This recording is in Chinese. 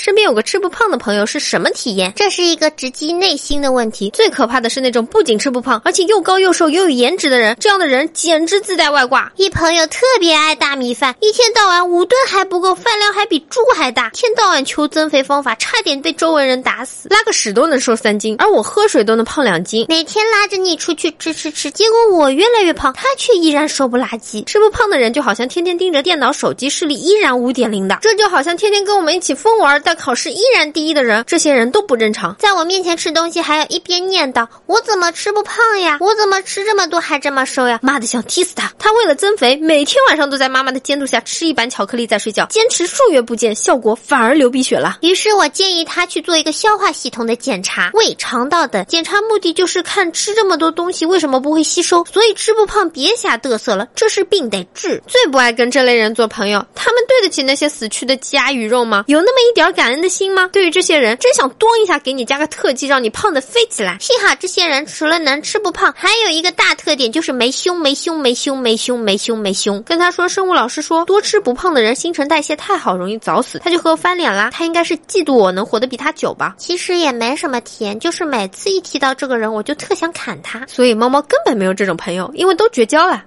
身边有个吃不胖的朋友是什么体验？这是一个直击内心的问题。最可怕的是那种不仅吃不胖，而且又高又瘦又有颜值的人，这样的人简直自带外挂。一朋友特别爱大米饭，一天到晚五顿还不够，饭量还比猪还大，天到晚求增肥方法，差点被周围人打死，拉个屎都能瘦三斤，而我喝水都能胖两斤。每天拉着你出去吃吃吃，结果我越来越胖，他却依然瘦不拉几。吃不胖的人就好像天天盯着电脑、手机，视力依然五点零的，这就好像天天跟我们一起疯玩，考试依然第一的人，这些人都不正常。在我面前吃东西，还要一边念叨：“我怎么吃不胖呀？我怎么吃这么多还这么瘦呀？”妈的，想踢死他！他为了增肥，每天晚上都在妈妈的监督下吃一板巧克力再睡觉，坚持数月不见，效果反而流鼻血了。于是我建议他去做一个消化系统的检查，胃、肠道等。检查目的就是看吃这么多东西为什么不会吸收。所以吃不胖别瞎嘚瑟了，这是病得治。最不爱跟这类人做朋友，他们对得起那些死去的鸡鸭鱼肉吗？有那么一点感恩的心吗？对于这些人，真想咚一下给你加个特技，让你胖的飞起来。幸好这些人除了能吃不胖，还有一个大特点就是没胸没胸没胸没胸没胸没胸。跟他说，生物老师说多吃不胖的人新陈代谢太好，容易早死，他就和我翻脸啦。他应该是嫉妒我能活得比他久吧？其实也没什么甜，就是每次一提到这个人，我就特想砍他。所以猫猫根本没有这种朋友，因为都绝交了。